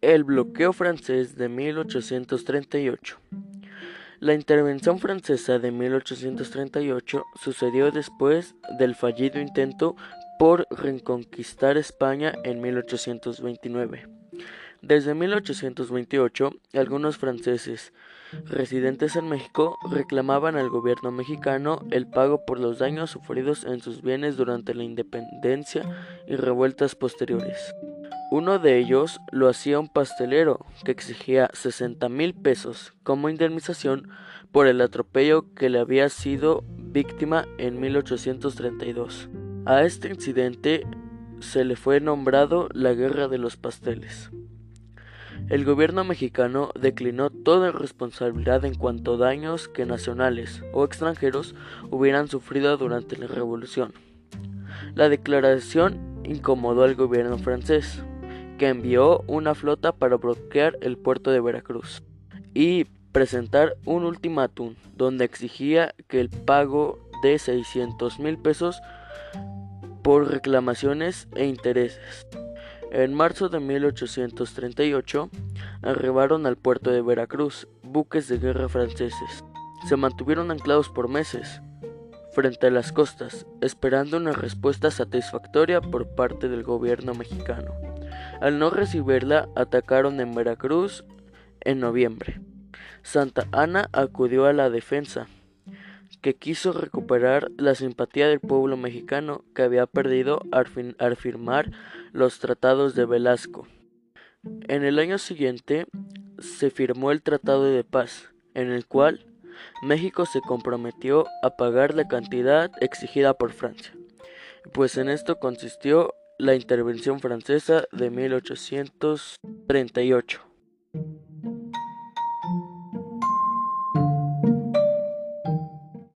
El bloqueo francés de 1838 La intervención francesa de 1838 sucedió después del fallido intento por reconquistar España en 1829. Desde 1828, algunos franceses residentes en México reclamaban al gobierno mexicano el pago por los daños sufridos en sus bienes durante la independencia y revueltas posteriores. Uno de ellos lo hacía un pastelero que exigía 60 mil pesos como indemnización por el atropello que le había sido víctima en 1832. A este incidente se le fue nombrado la Guerra de los Pasteles. El gobierno mexicano declinó toda responsabilidad en cuanto a daños que nacionales o extranjeros hubieran sufrido durante la revolución. La declaración incomodó al gobierno francés, que envió una flota para bloquear el puerto de Veracruz y presentar un ultimátum donde exigía que el pago de 600 mil pesos por reclamaciones e intereses. En marzo de 1838 arribaron al puerto de Veracruz buques de guerra franceses. Se mantuvieron anclados por meses frente a las costas, esperando una respuesta satisfactoria por parte del gobierno mexicano. Al no recibirla, atacaron en Veracruz en noviembre. Santa Ana acudió a la defensa, que quiso recuperar la simpatía del pueblo mexicano que había perdido al, firmar los tratados de Velasco. En el año siguiente se firmó el Tratado de Paz, en el cual México se comprometió a pagar la cantidad exigida por Francia, pues en esto consistió la intervención francesa de 1838.